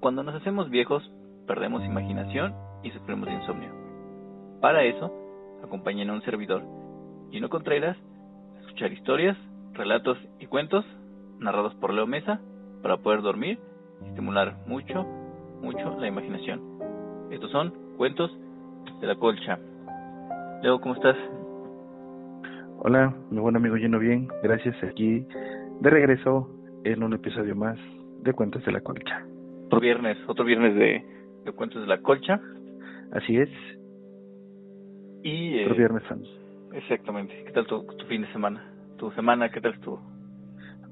Cuando nos hacemos viejos, perdemos imaginación y sufrimos insomnio. Para eso, acompañen a un servidor, Gino Contreras, a escuchar historias, relatos y cuentos narrados por Leo Mesa para poder dormir y estimular mucho, mucho la imaginación. Estos son cuentos de la colcha. Leo, ¿cómo estás? Hola, mi buen amigo Lleno Bien, gracias aquí de regreso en un episodio más de Cuentos de la Colcha. Otro viernes, otro viernes de, de Cuentos de la Colcha. Así es. Y, otro eh, viernes, Sam. Exactamente. ¿Qué tal tu, tu fin de semana? ¿Tu semana qué tal estuvo?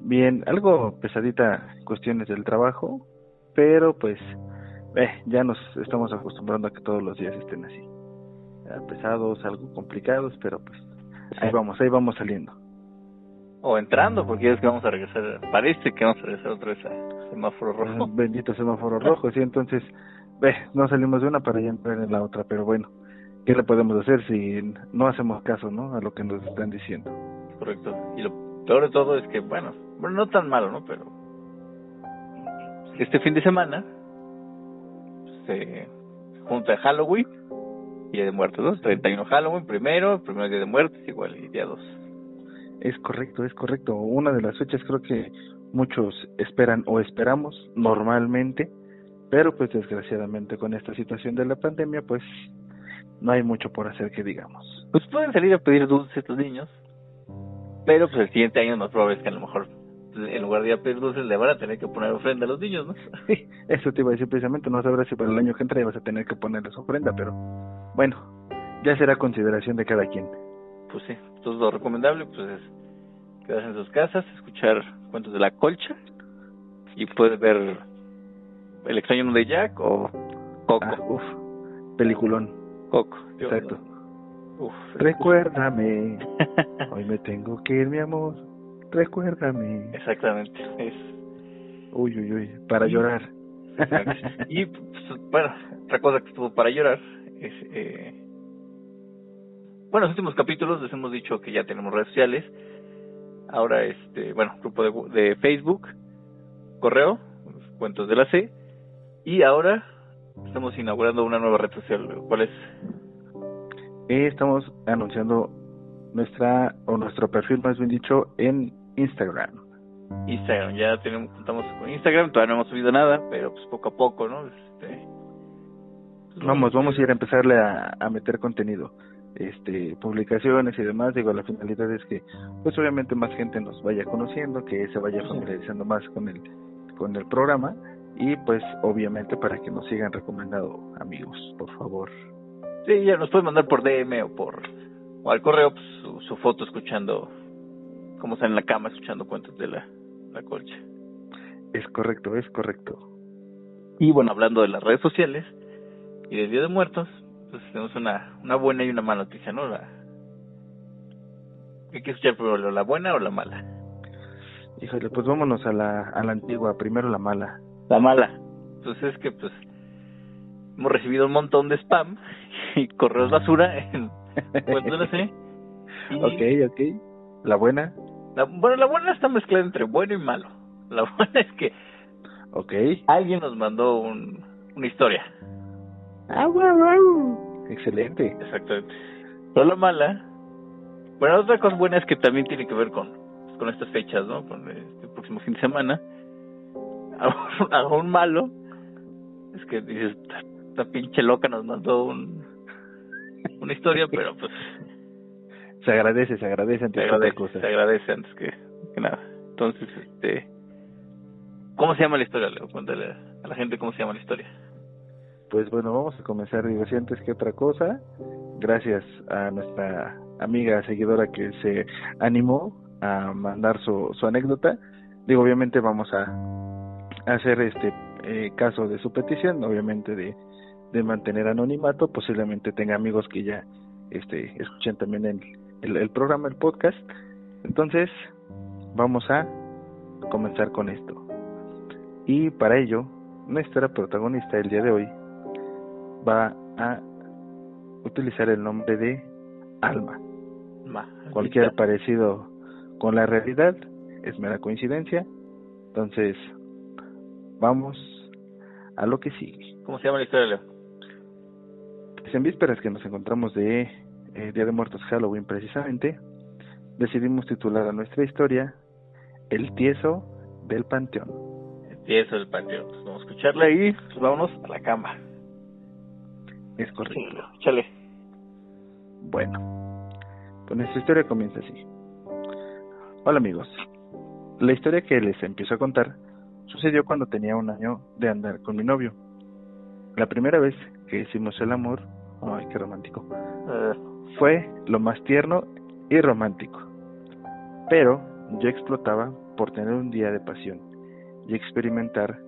Bien, algo pesadita cuestiones del trabajo, pero pues eh, ya nos estamos acostumbrando a que todos los días estén así. Eh, pesados, algo complicados, pero pues ahí vamos, ahí vamos saliendo. O entrando, porque es que vamos a regresar, parece que vamos a regresar otra vez a semáforo rojo. Bendito semáforo rojo, sí, entonces eh, no salimos de una para ya entrar en la otra, pero bueno, ¿qué le podemos hacer si no hacemos caso, no, a lo que nos están diciendo? Correcto. Y lo peor de todo es que, bueno, bueno, no tan malo, ¿no? Pero este fin de semana se junta Halloween Día de Muertos, ¿no? 31 Halloween primero, primero Día de Muertos igual y día 2. Es correcto, es correcto. Una de las fechas creo que muchos esperan o esperamos normalmente, pero pues desgraciadamente con esta situación de la pandemia pues no hay mucho por hacer que digamos. Pues pueden salir a pedir dulces estos niños, pero pues el siguiente año más probable es que a lo mejor en lugar de ir a pedir dulces le van a tener que poner ofrenda a los niños, ¿no? Sí, eso te iba a decir precisamente, no sabrás si para el año que entra vas a tener que ponerles ofrenda, pero bueno, ya será consideración de cada quien. Pues sí, entonces lo recomendable pues es quedarse en sus casas, escuchar cuentos de la colcha y puedes ver El extraño de Jack o Coco. Ah, uf, peliculón. Coco. Yo- Exacto. Uf, Recuérdame, hoy me tengo que ir, mi amor. Recuérdame. Exactamente. Es, Uy, uy, uy, para llorar. y pues, bueno, otra cosa que estuvo para llorar es eh, bueno, los últimos capítulos les hemos dicho que ya tenemos redes sociales. Ahora este, bueno, grupo de, de Facebook, correo, cuentos de la C y ahora estamos inaugurando una nueva red social. ¿Cuál es? Eh, estamos anunciando nuestra, o nuestro perfil más bien dicho, en Instagram. Instagram. Ya tenemos contamos con Instagram, todavía no hemos subido nada, pero pues poco a poco, ¿no? Este pues, Vamos, vamos a ir a empezarle a, a meter contenido, este, publicaciones y demás. Digo, la finalidad es que, pues obviamente más gente nos vaya conociendo, que se vaya familiarizando más con el, con el programa y pues obviamente para que nos sigan recomendando amigos, por favor. Sí, ya nos pueden mandar por DM o por o al correo pues, su, su foto escuchando cómo está en la cama escuchando cuentos de la, la colcha. Es correcto, es correcto. Y bueno, hablando de las redes sociales y del Día de Muertos, pues tenemos una, una buena y una mala noticia, ¿no? La, ¿Qué quieres escuchar primero, la buena o la mala? Híjole, pues vámonos a la, a la antigua, primero la mala. La mala. Pues es que pues hemos recibido un montón de spam y correos basura en cuentos de la C. Y Ok, ok. La buena, La, bueno, la buena está mezclada entre bueno y malo. La buena es que ok. alguien nos mandó un, una historia. Ah, guau, guau. Excelente. Exactamente. Pero la mala, bueno, otra cosa buena es que también tiene que ver con, con estas fechas, ¿no? Con este próximo fin de semana. Aún, aún malo, es que dices, esta, esta pinche loca nos mandó un, una historia, pero pues Se agradece, se agradece ante se otra agradece, cosa. se agradece antes que, que nada. Entonces, este, ¿cómo se llama la historia, Leo? Cuéntale a la gente cómo se llama la historia. Pues bueno, vamos a comenzar, digo, si antes que otra cosa, gracias a nuestra amiga seguidora que se animó a mandar su, su anécdota. Digo, obviamente vamos a hacer este eh, caso de su petición, obviamente de, de mantener anonimato, posiblemente tenga amigos que ya este escuchen también el, el, el programa, el podcast. Entonces, vamos a comenzar con esto. Y para ello, nuestra protagonista el día de hoy va a utilizar el nombre de Alma. Ma, Cualquier parecido con la realidad es mera coincidencia. Entonces, vamos a lo que sigue. ¿Cómo se llama la historia, Leo? Pues en vísperas que nos encontramos de eh, Día de Muertos Halloween precisamente, decidimos titular a nuestra historia El tieso del panteón. El tieso del panteón. Pues vamos a escucharla y pues vámonos a la cama. Es correcto. Chale. Bueno, pues nuestra historia comienza así. Hola amigos. La historia que les empiezo a contar sucedió cuando tenía un año de andar con mi novio. La primera vez que hicimos el amor, ay, qué romántico, Eh, fue lo más tierno y romántico. Pero yo explotaba por tener un día de pasión y experimentar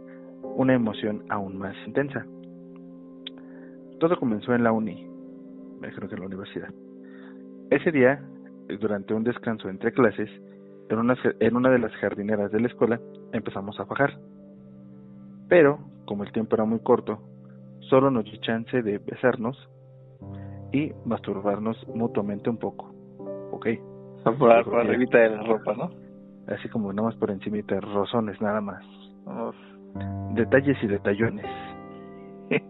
una emoción aún más intensa. Todo comenzó en la uni, creo que en la universidad. Ese día, durante un descanso entre clases, en una, en una de las jardineras de la escuela empezamos a fajar. Pero, como el tiempo era muy corto, solo nos dio chance de besarnos y masturbarnos mutuamente un poco. ¿Ok? por, arribita de la ropa, ¿no? Así como nada más por encimita, rozones nada más. Detalles y detallones.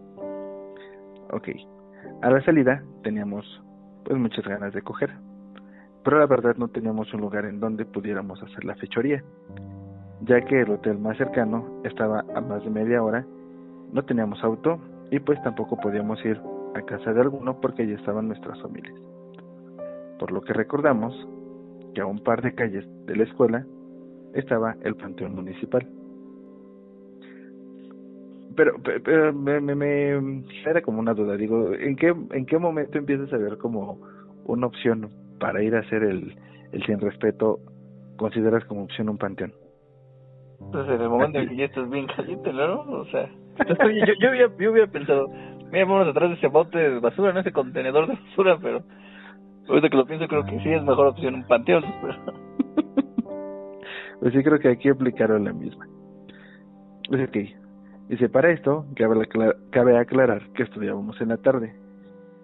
ok. A la salida teníamos pues muchas ganas de coger. Pero la verdad no teníamos un lugar en donde pudiéramos hacer la fechoría, ya que el hotel más cercano estaba a más de media hora, no teníamos auto y pues tampoco podíamos ir a casa de alguno porque allí estaban nuestras familias. Por lo que recordamos que a un par de calles de la escuela estaba el panteón municipal. Pero, pe- pero me, me, me era como una duda, digo, ¿en qué, ¿en qué momento empiezas a ver como una opción para ir a hacer el, el sin respeto, consideras como opción un panteón? Entonces, Pues en el momento en que ya estás bien caliente, ¿no? O sea, oye, yo, yo, hubiera, yo hubiera pensado, mira, vámonos atrás de ese bote de basura, no ese contenedor de basura, pero ahorita que lo pienso, creo que sí es mejor opción un panteón. Pero... Pues sí creo que aquí aplicaron la misma. Pues ok. Dice, para esto cabe, acla- cabe aclarar que estudiábamos en la tarde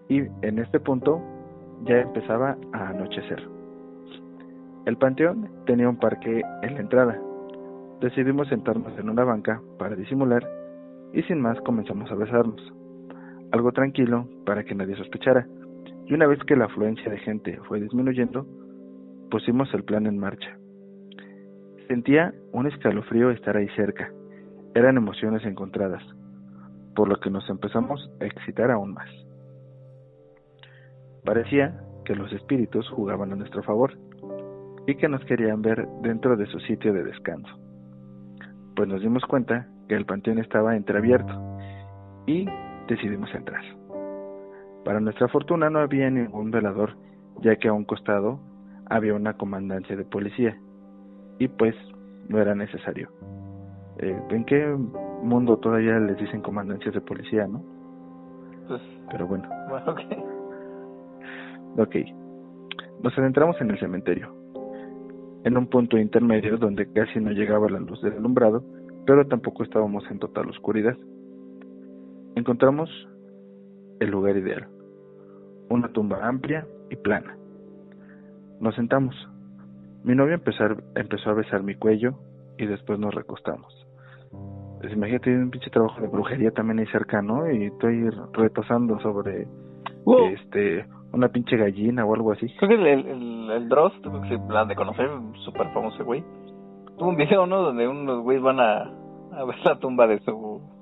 y en este punto ya empezaba a anochecer. El panteón tenía un parque en la entrada. Decidimos sentarnos en una banca para disimular y sin más comenzamos a besarnos. Algo tranquilo para que nadie sospechara. Y una vez que la afluencia de gente fue disminuyendo, pusimos el plan en marcha. Sentía un escalofrío estar ahí cerca. Eran emociones encontradas, por lo que nos empezamos a excitar aún más. Parecía que los espíritus jugaban a nuestro favor y que nos querían ver dentro de su sitio de descanso. Pues nos dimos cuenta que el panteón estaba entreabierto y decidimos entrar. Para nuestra fortuna no había ningún velador, ya que a un costado había una comandancia de policía y pues no era necesario. Eh, ¿En qué mundo todavía les dicen comandancias de policía, no? Pues, Pero bueno, bueno, ok. ok. Nos adentramos en el cementerio, en un punto intermedio donde casi no llegaba la luz del alumbrado, pero tampoco estábamos en total oscuridad. Encontramos el lugar ideal, una tumba amplia y plana. Nos sentamos. Mi novia empezó a, empezó a besar mi cuello y después nos recostamos. Pues imagínate un pinche trabajo de brujería también ahí cerca, ¿no? Y estoy retosando sobre este una pinche gallina o algo así. Creo que el, el, el, el Dross, la de conocer, súper famoso güey. Tuvo un video, ¿no? Donde unos güeyes van a, a ver la tumba de su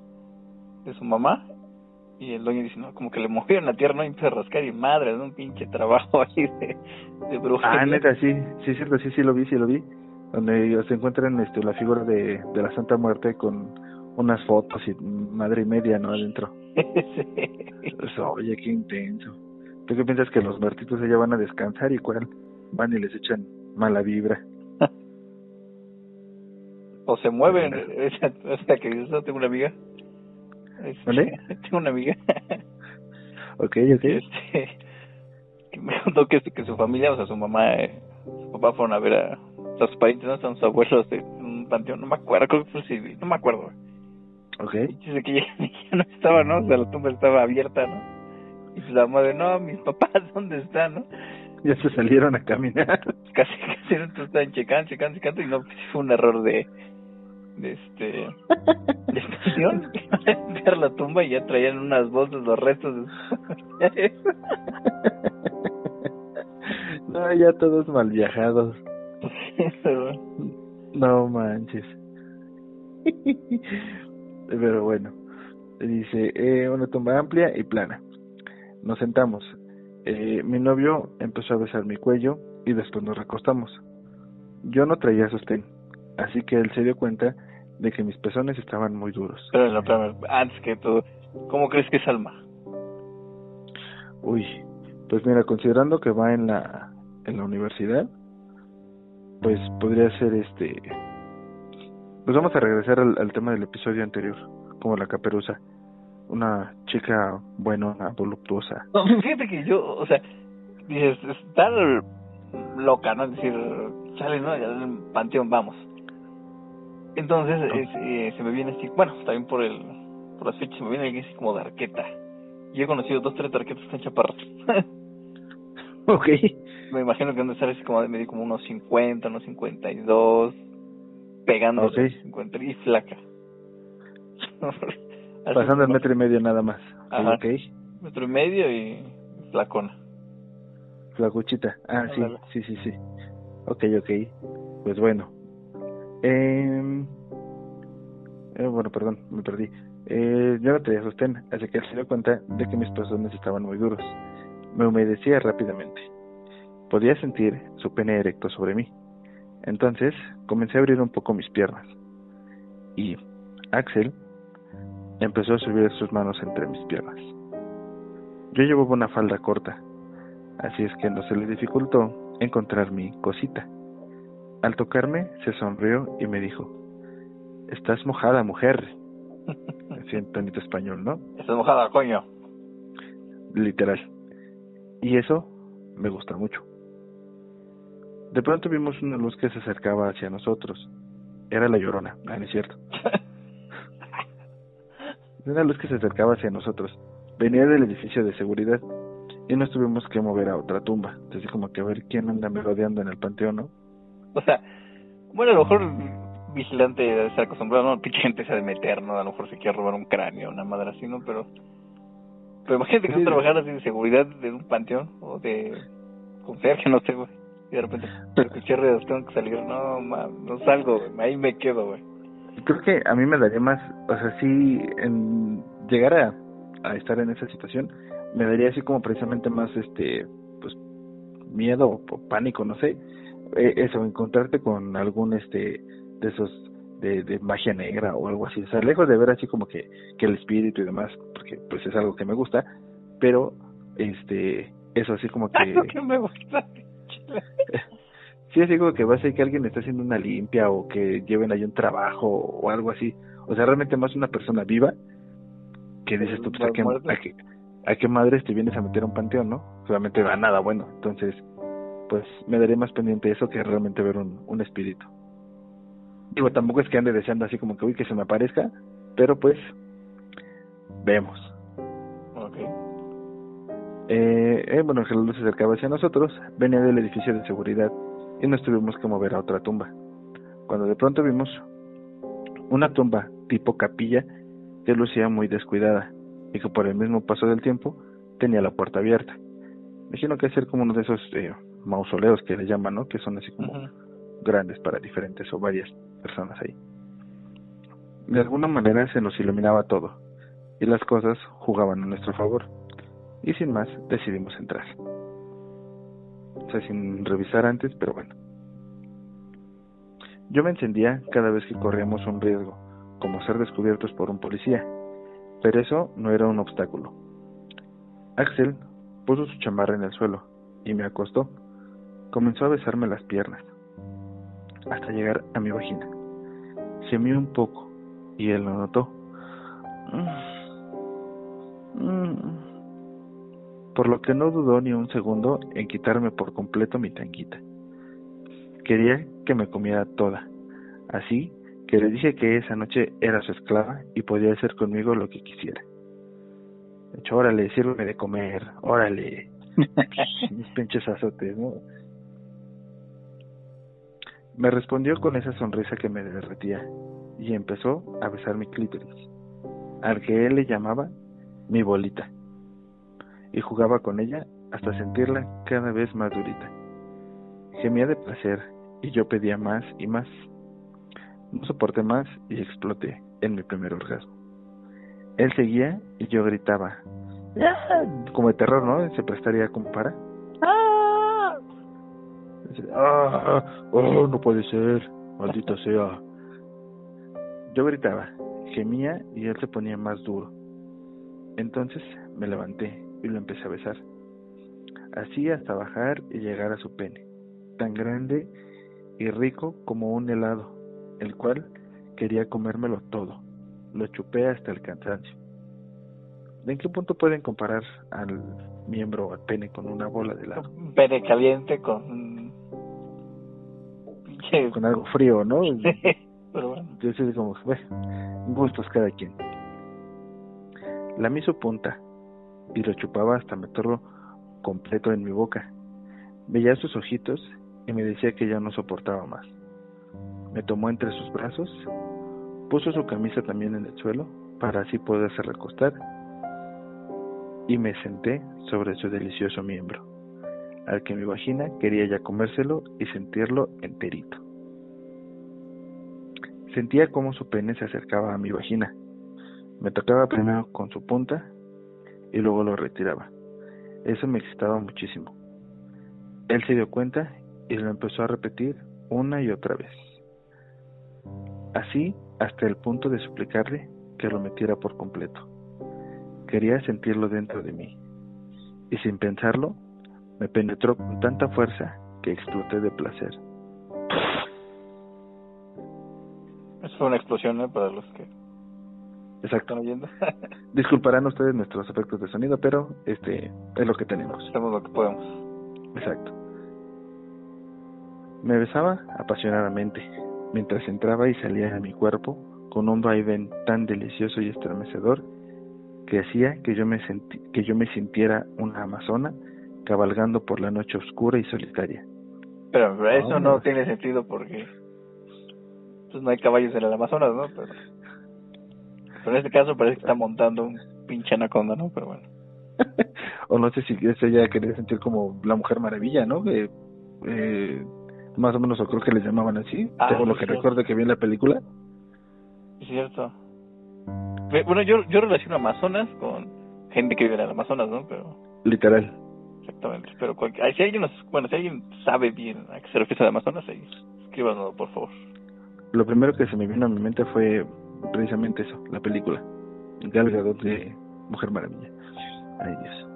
de su mamá. Y el dueño dice, no, como que le movieron la tierra, ¿no? Y empieza a rascar y madre, es un pinche trabajo ahí de, de brujería. Ah, neta, sí, sí, cierto, sí, sí lo vi, sí lo vi. Donde se encuentran este, la figura de, de la Santa Muerte con unas fotos y madre y media, ¿no? Adentro. Sí. Pues, oye, qué intenso. ¿Tú qué piensas que los muertitos allá van a descansar y cuál? Van y les echan mala vibra. o se mueven. Esa, o sea, que yo tengo una amiga. Este, ¿Vale? Tengo una amiga. Ok, ok. este, que me contó que, que su familia, o sea, su mamá, eh, su papá fueron a ver a, a sus parientes, ¿no? Son sus abuelos de un panteón, no me acuerdo, creo que fue civil, no me acuerdo. Ok. Y dice que ya, ya no estaba, ¿no? O sea, la tumba estaba abierta, ¿no? Y pues la madre, no, mis papás, ¿dónde están, no? ya se salieron a caminar. Casi, casi no estaban checando, checando, checando y no, fue un error de, de este, de estación, ver la tumba y ya traían unas bolsas los restos de No, ya todos mal viajados. No manches. Pero bueno, dice, eh, una tumba amplia y plana. Nos sentamos. Eh, mi novio empezó a besar mi cuello y después nos recostamos. Yo no traía sostén, así que él se dio cuenta de que mis pezones estaban muy duros. Pero, pero antes que todo, ¿cómo crees que es Alma? Uy, pues mira, considerando que va en la en la universidad, pues podría ser este pues vamos a regresar al, tema del episodio anterior, como la caperuza. Una chica buena, voluptuosa. No, fíjate que yo, o sea, dices, estar loca, ¿no? Es decir, sale, ¿no? Al panteón, vamos. Entonces, eh, se me viene así, bueno, también por el por las fechas, se me viene alguien así como de arqueta. Y he conocido dos, tres arquetas tan chaparros. ok. Me imagino que han de estar así como de medio como unos 50, unos 52 pegando okay. y flaca. Pasando el metro y medio nada más. Ajá. Okay. Metro y medio y flacona. Flacuchita. Ah, sí, sí, sí, sí. Ok, ok. Pues bueno. Eh, eh, bueno, perdón, me perdí. Eh, yo no tenía sostén, así que se dio cuenta de que mis pezones estaban muy duros. Me humedecía rápidamente. Podía sentir su pene erecto sobre mí. Entonces comencé a abrir un poco mis piernas y Axel empezó a subir sus manos entre mis piernas. Yo llevaba una falda corta, así es que no se le dificultó encontrar mi cosita. Al tocarme se sonrió y me dijo, estás mojada mujer. Así en tonito español, ¿no? Estás mojada, coño. Literal. Y eso me gusta mucho. De pronto vimos una luz que se acercaba hacia nosotros. Era la llorona, ah, no es cierto. una luz que se acercaba hacia nosotros. Venía del edificio de seguridad y nos tuvimos que mover a otra tumba. Así como que a ver quién anda merodeando en el panteón, ¿no? O sea, bueno, a lo mejor vigilante debe estar acostumbrado, no, pinche gente se ha de meter, ¿no? A lo mejor se quiere robar un cráneo, una madre así, ¿no? Pero, pero imagínate que sí, no trabajaras de seguridad de un panteón o de que no sé, güey y de repente escuché ruidos, tengo que salir, no, no salgo, ahí me quedo, güey. Creo que a mí me daría más, o sea, si en llegar a, a estar en esa situación, me daría así como precisamente más, este, pues, miedo o pánico, no sé, eh, eso, encontrarte con algún, este, de esos de, de magia negra o algo así, o sea, lejos de ver así como que, que el espíritu y demás, porque pues es algo que me gusta, pero, este, eso así como que... Algo que me gusta. sí, es digo que va a ser que alguien está haciendo una limpia o que lleven ahí un trabajo o algo así. O sea, realmente más una persona viva que dices tú, pues, ¿a qué, a, qué, madres te vienes a meter a un panteón, no? Solamente va nada bueno. Entonces, pues me daré más pendiente de eso que realmente ver un, un espíritu. Digo, tampoco es que ande deseando así como que, uy, que se me aparezca, pero pues, vemos. Eh, eh, bueno, que la luz se acercaba hacia nosotros, venía del edificio de seguridad y nos tuvimos que mover a otra tumba. Cuando de pronto vimos una tumba tipo capilla que lucía muy descuidada y que por el mismo paso del tiempo tenía la puerta abierta. Imagino que ser como uno de esos eh, mausoleos que le llaman, ¿no? Que son así como grandes para diferentes o varias personas ahí. De alguna manera se nos iluminaba todo y las cosas jugaban a nuestro favor y sin más decidimos entrar. O sea, sin revisar antes, pero bueno. Yo me encendía cada vez que corríamos un riesgo, como ser descubiertos por un policía, pero eso no era un obstáculo. Axel puso su chamarra en el suelo y me acostó. Comenzó a besarme las piernas, hasta llegar a mi vagina. Gemió un poco y él lo notó. Por lo que no dudó ni un segundo en quitarme por completo mi tanguita. Quería que me comiera toda, así que le dije que esa noche era su esclava y podía hacer conmigo lo que quisiera. De hecho, órale, sírveme de comer, órale. Mis pinches azotes, ¿no? Me respondió con esa sonrisa que me derretía y empezó a besar mi clítoris, al que él le llamaba mi bolita, y jugaba con ella hasta sentirla cada vez más durita. Gemía de placer y yo pedía más y más. No soporté más y exploté en mi primer orgasmo. Él seguía y yo gritaba, ¡Ah! como de terror, ¿no? Se prestaría como para. ¡Ah! ¡Ah! ¡Oh, no puede ser! Maldita sea. Yo gritaba, gemía y él se ponía más duro. Entonces me levanté y lo empecé a besar. Así hasta bajar y llegar a su pene, tan grande y rico como un helado, el cual quería comérmelo todo. Lo chupé hasta el cansancio. ¿En qué punto pueden comparar al miembro, al pene, con una bola de helado? Pene caliente con... Con algo frío, ¿no? Pero bueno. Entonces, como, bueno, gustos cada quien. Lamí su punta y lo chupaba hasta meterlo completo en mi boca. Veía sus ojitos y me decía que ya no soportaba más. Me tomó entre sus brazos, puso su camisa también en el suelo para así poderse recostar y me senté sobre su delicioso miembro, al que mi vagina quería ya comérselo y sentirlo enterito. Sentía cómo su pene se acercaba a mi vagina. Me tocaba primero con su punta y luego lo retiraba. Eso me excitaba muchísimo. Él se dio cuenta y lo empezó a repetir una y otra vez. Así hasta el punto de suplicarle que lo metiera por completo. Quería sentirlo dentro de mí. Y sin pensarlo, me penetró con tanta fuerza que exploté de placer. Eso fue una explosión ¿eh? para los que Exacto. están oyendo. Disculparán ustedes nuestros efectos de sonido, pero este es lo que tenemos. Hacemos lo que podemos. Exacto. Me besaba apasionadamente mientras entraba y salía de mi cuerpo con un vaivén tan delicioso y estremecedor que hacía que yo me senti que yo me sintiera una amazona cabalgando por la noche oscura y solitaria. Pero, pero eso no tiene sentido porque pues no hay caballos en el Amazonas, ¿no? Pero, pero en este caso parece que está montando un pinche anaconda, ¿no? Pero bueno. o no sé si eso ya quería sentir como la Mujer Maravilla, ¿no? Que, eh, más o menos, o creo que les llamaban así, Ah, según lo que sí. recuerdo que vi en la película. Es cierto. Bueno, yo, yo relaciono Amazonas con gente que vive en el Amazonas, ¿no? Pero, Literal. Exactamente. Pero si alguien si alguien sabe bien a qué se refiere a Amazonas, ahí, escríbanos, por favor. Lo primero que se me vino a mi mente fue precisamente eso, la película. Gal Gadot de Mujer Maravilla. Ay, Dios.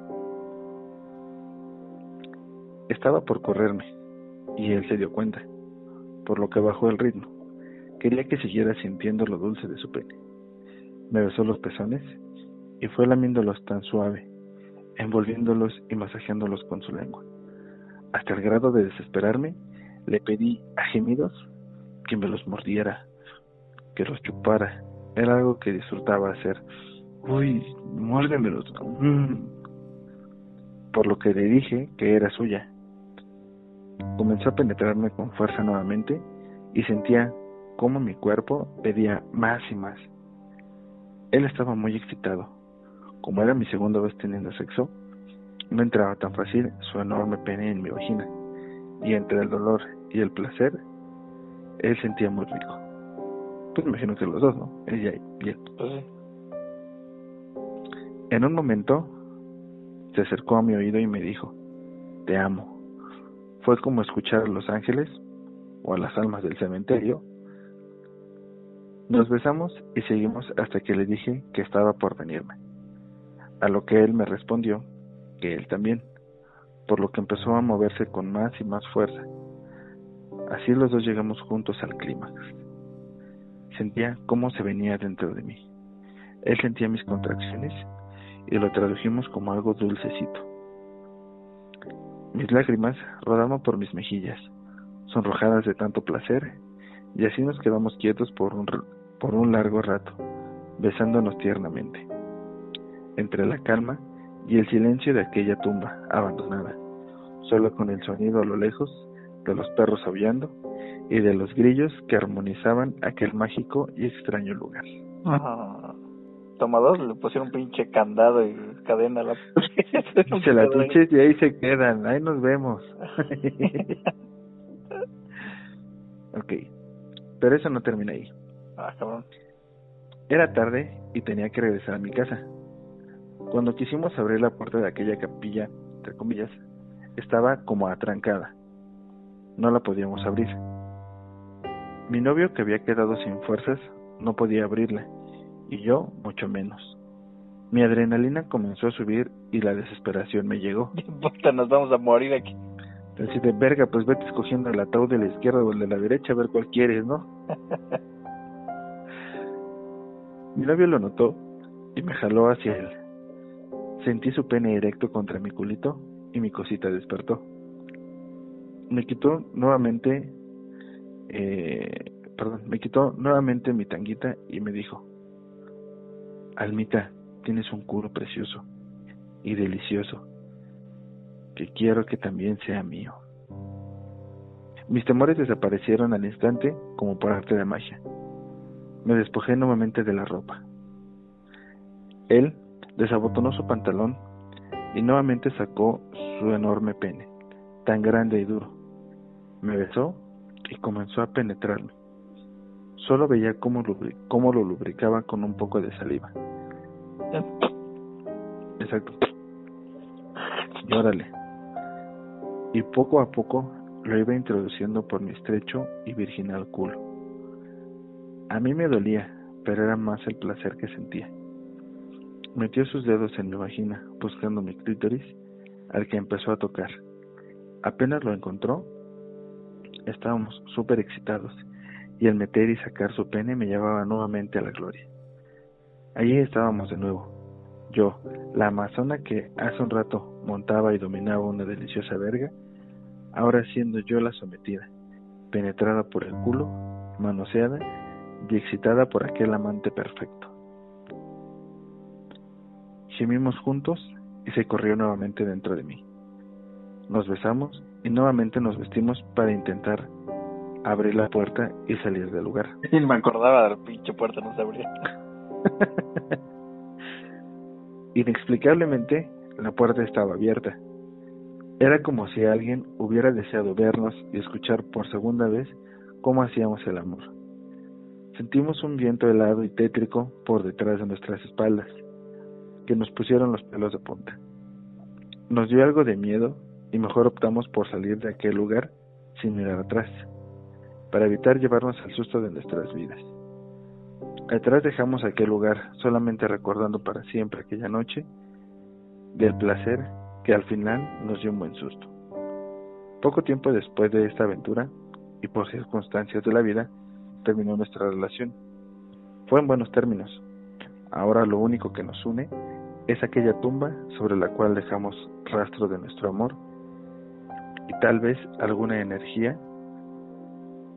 Estaba por correrme y él se dio cuenta, por lo que bajó el ritmo. Quería que siguiera sintiendo lo dulce de su pene. Me besó los pezones y fue lamiéndolos tan suave, envolviéndolos y masajeándolos con su lengua. Hasta el grado de desesperarme, le pedí a gemidos que me los mordiera, que los chupara. Era algo que disfrutaba hacer. Uy, muérdemelos. Mm. Por lo que le dije que era suya. Comenzó a penetrarme con fuerza nuevamente y sentía cómo mi cuerpo pedía más y más. Él estaba muy excitado. Como era mi segunda vez teniendo sexo, no entraba tan fácil su enorme pene en mi vagina, y entre el dolor y el placer, él sentía muy rico. Pues imagino que los dos, ¿no? Ella y él. Pues. En un momento se acercó a mi oído y me dijo, te amo. Fue como escuchar a los ángeles o a las almas del cementerio. Nos besamos y seguimos hasta que le dije que estaba por venirme. A lo que él me respondió que él también, por lo que empezó a moverse con más y más fuerza. Así los dos llegamos juntos al clímax. Sentía cómo se venía dentro de mí. Él sentía mis contracciones y lo tradujimos como algo dulcecito. Mis lágrimas rodaban por mis mejillas, sonrojadas de tanto placer, y así nos quedamos quietos por un, por un largo rato, besándonos tiernamente. Entre la calma y el silencio de aquella tumba abandonada, solo con el sonido a lo lejos de los perros aullando y de los grillos que armonizaban aquel mágico y extraño lugar. Ah, tomador le pusieron un pinche candado y cadena a la Se la pinche y ahí se quedan, ahí nos vemos. ok, pero eso no termina ahí. Ah, cabrón. Era tarde y tenía que regresar a mi casa. Cuando quisimos abrir la puerta de aquella capilla, entre comillas, estaba como atrancada. No la podíamos abrir. Mi novio, que había quedado sin fuerzas, no podía abrirla, y yo mucho menos. Mi adrenalina comenzó a subir y la desesperación me llegó. Puta, nos vamos a morir aquí. Así de verga, pues vete escogiendo el ataúd de la izquierda o el de la derecha a ver cuál quieres, ¿no? Mi novio lo notó y me jaló hacia él. Sentí su pene erecto contra mi culito y mi cosita despertó. Me quitó nuevamente, eh, perdón, me quitó nuevamente mi tanguita y me dijo, Almita, tienes un culo precioso y delicioso, que quiero que también sea mío. Mis temores desaparecieron al instante como por arte de magia. Me despojé nuevamente de la ropa. Él desabotonó su pantalón y nuevamente sacó su enorme pene, tan grande y duro. Me besó y comenzó a penetrarme. Solo veía cómo, lo lubricaba con un poco de saliva. Exacto. Y. Y poco a poco lo iba introduciendo por mi estrecho y virginal culo. A mí me dolía, pero era más el placer que sentía. Metió sus dedos en mi vagina, buscando mi clítoris, al que empezó a tocar. Apenas lo encontró, estábamos súper excitados, y el meter y sacar su pene me llevaba nuevamente a la gloria. Allí estábamos de nuevo. Yo, la amazona que hace un rato montaba y dominaba una deliciosa verga, ahora siendo yo la sometida, penetrada por el culo, manoseada y excitada por aquel amante perfecto. Gemimos juntos y se corrió nuevamente dentro de mí. Nos besamos y nuevamente nos vestimos para intentar abrir la puerta y salir del lugar. Y me acordaba de la pinche puerta, no se abría. Inexplicablemente, la puerta estaba abierta. Era como si alguien hubiera deseado vernos y escuchar por segunda vez cómo hacíamos el amor. Sentimos un viento helado y tétrico por detrás de nuestras espaldas, que nos pusieron los pelos de punta. Nos dio algo de miedo y mejor optamos por salir de aquel lugar sin mirar atrás, para evitar llevarnos al susto de nuestras vidas. Atrás dejamos aquel lugar solamente recordando para siempre aquella noche del placer que al final nos dio un buen susto. Poco tiempo después de esta aventura, y por circunstancias de la vida, terminó nuestra relación. Fue en buenos términos. Ahora lo único que nos une es aquella tumba sobre la cual dejamos rastro de nuestro amor y tal vez alguna energía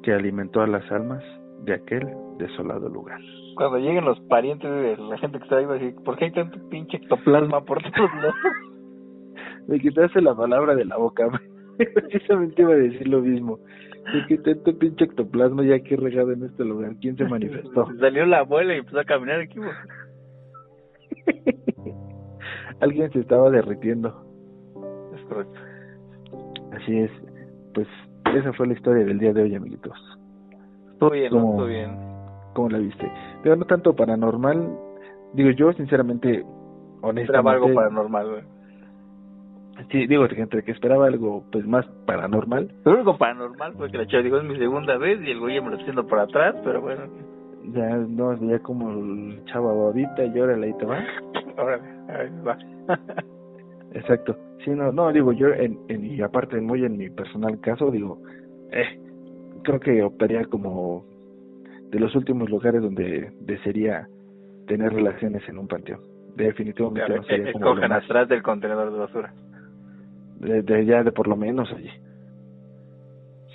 que alimentó a las almas de aquel desolado lugar. Cuando lleguen los parientes de la gente que está ahí, va a decir, ¿por qué hay tanto pinche ectoplasma por todos lados? Me quitaste la palabra de la boca. Precisamente iba a decir lo mismo. ¿Y qué tanto pinche ectoplasma ya aquí regado en este lugar? ¿Quién se manifestó? Salió la abuela y empezó a caminar aquí. Alguien se estaba derritiendo. Es correcto. Así es. Pues esa fue la historia del día de hoy, amiguitos. Estuvo bien, ¿Cómo, bien. ¿Cómo la viste? Pero no tanto paranormal. Digo, yo sinceramente, honestamente... Esperaba algo paranormal, güey. Sí, digo, entre que esperaba algo pues más paranormal. Lo único paranormal fue que la chava digo, es mi segunda vez y el güey me lo está haciendo por atrás, pero bueno. Ya, no, ya como el chava babita y órale, ahí te va. Órale. Exacto. Sí, no, no, digo, yo, en, en, y aparte muy en mi personal caso, digo, eh, creo que optaría como de los últimos lugares donde desearía tener relaciones en un panteón. Definitivamente no sería como Escojan atrás del contenedor de basura de, ya de por lo menos allí.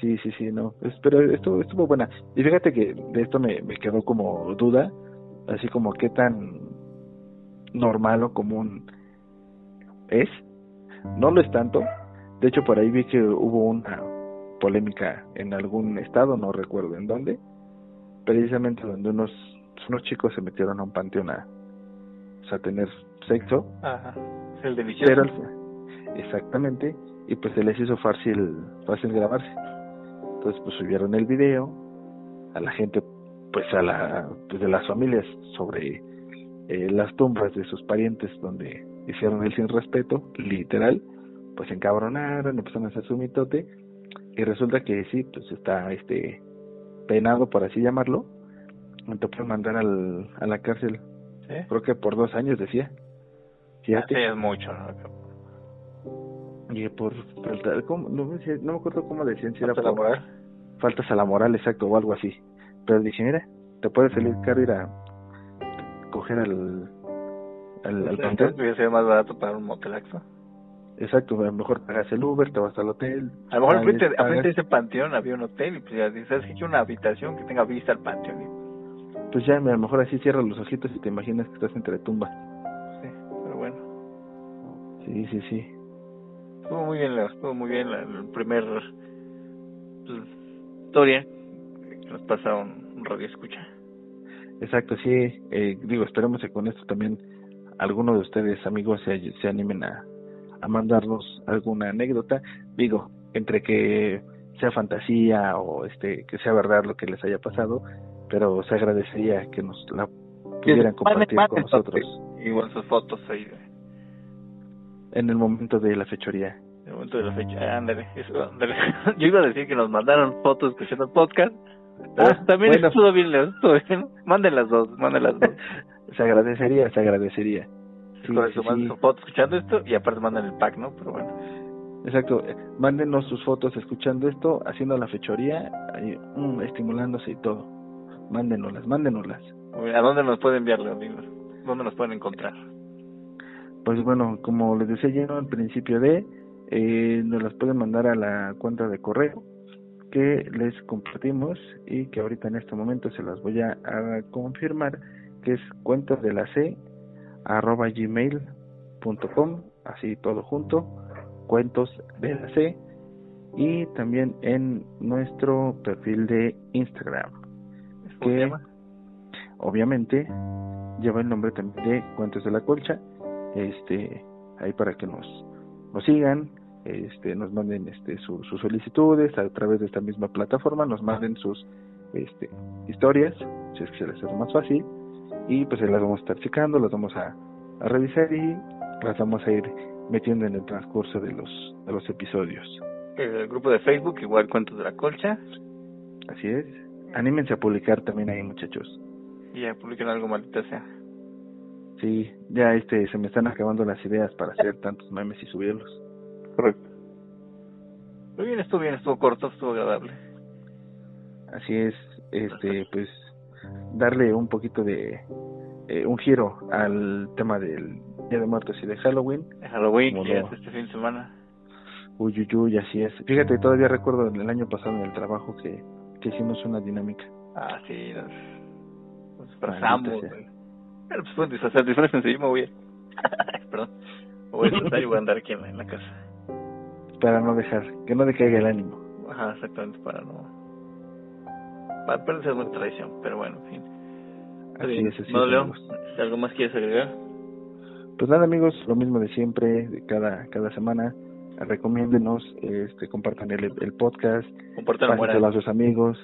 Sí, sí, sí, no. pero esto estuvo buena. Y fíjate que de esto me, me quedó como duda, así como qué tan normal o común es, no lo es tanto. De hecho, por ahí vi que hubo una polémica en algún estado, no recuerdo en dónde, precisamente donde unos, unos chicos se metieron a un panteón a, a tener sexo. Ajá, el delicioso. exactamente, y pues se les hizo fácil, fácil grabarse. Entonces pues subieron el video, a la gente, pues a la, pues de las familias sobre eh, las tumbas de sus parientes donde hicieron el sin respeto, literal, pues encabronaron, empezaron a hacer su mitote, y resulta que sí, pues está este penado, por así llamarlo, te pueden mandar al, a la cárcel, creo que por dos años decía. Fíjate. Sí, es mucho, Y por ¿cómo? No, no, me acuerdo cómo decían si era por... la moral? Faltas a la moral, exacto, o algo así. Pero dije, mira, te puede salir caro ir a coger al... al, al panteón. ser más barato para un motelaxo. Exacto, a lo mejor pagas el Uber, te vas al hotel. A lo mejor frente, frente de ese panteón había un hotel y pues ya dices que una habitación que tenga vista al panteón. Pues ya, a lo mejor así cierras los ojitos y te imaginas que estás entre tumbas. Sí, pero bueno. Sí, sí, sí. Estuvo muy bien, estuvo muy bien la, primer pues, historia que nos pasa un, radio escucha. Exacto, sí. Eh, digo, esperemos que con esto también algunos de ustedes, amigos, se, se animen a, a mandarnos alguna anécdota. Digo, entre que sea fantasía o este que sea verdad lo que les haya pasado, pero se agradecería que nos la pudieran compartir con nosotros. Igual sus fotos ahí. En el momento de la fechoría. En el momento de la fecha, ándale, Yo iba a decir que nos mandaron fotos escuchando el podcast. Ah, también estuvo bien, estuvo bien. Manden las dos, manden las dos. se agradecería, se agradecería. Sí, su foto escuchando esto y aparte mandan el pack, ¿no? Pero bueno. Exacto, mándenos sus fotos escuchando esto, haciendo la fechoría, mm, estimulándose y todo. Mándenoslas, mándenoslas. ¿A dónde nos pueden enviar, amigos? ¿Dónde nos pueden encontrar? Pues bueno, como les decía yo al principio de, eh, nos las pueden mandar a la cuenta de correo que les compartimos y que ahorita en este momento se las voy a, a confirmar, que es cuentas de la C arroba gmail.com, así todo junto, cuentos de la C, y también en nuestro perfil de Instagram, que obviamente lleva el nombre también de Cuentos de la Colcha, este, ahí para que nos, nos sigan, este, nos manden este, sus solicitudes a través de esta misma plataforma, nos manden sus este, historias, si es que se les hace más fácil, y pues las vamos a estar checando, las vamos a, a revisar y las vamos a ir metiendo en el transcurso de los, de los episodios. El grupo de Facebook, igual Cuentos de la Colcha. Así es. Anímense a publicar también ahí, muchachos. Y ya publiquen algo maldita sea. Sí, ya este se me están acabando las ideas para hacer tantos memes y subirlos. Correcto. Muy bien, estuvo bien, estuvo corto, estuvo agradable. Así es, este, pues darle un poquito de eh, un giro al tema del Día de Muertos y de Halloween. De Halloween, que es este fin de semana. Uy, uy, uy, así es. Fíjate, todavía recuerdo el año pasado en el trabajo que, que hicimos una dinámica. Ah, sí, nos, nos disfrazamos. Pero pues pueden disfrazar, disfrazen, sí, me voy a... Perdón. Me voy a disfrazar y voy a andar aquí en la, casa. Para no dejar, que no decaiga el ánimo. Ajá, exactamente, para no... Para perderse mucha tradición, pero bueno, en fin. Así es, así no, Leo, ¿algo más quieres agregar? Pues nada, amigos, lo mismo de siempre, de cada, cada semana. Recomiéndenos, este, compartan el, el podcast, compartan a sus amigos,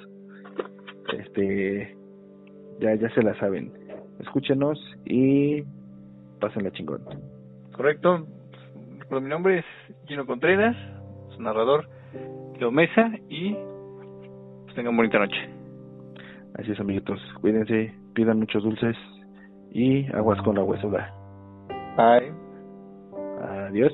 este, ya, ya se la saben. Escúchenos y la chingón. Correcto. Pues, mi nombre es Gino Contreras, su narrador Leo Mesa y pues tengan bonita noche. Así es, amiguitos. Cuídense, pidan muchos dulces y aguas con la huesuda. Bye. Adiós.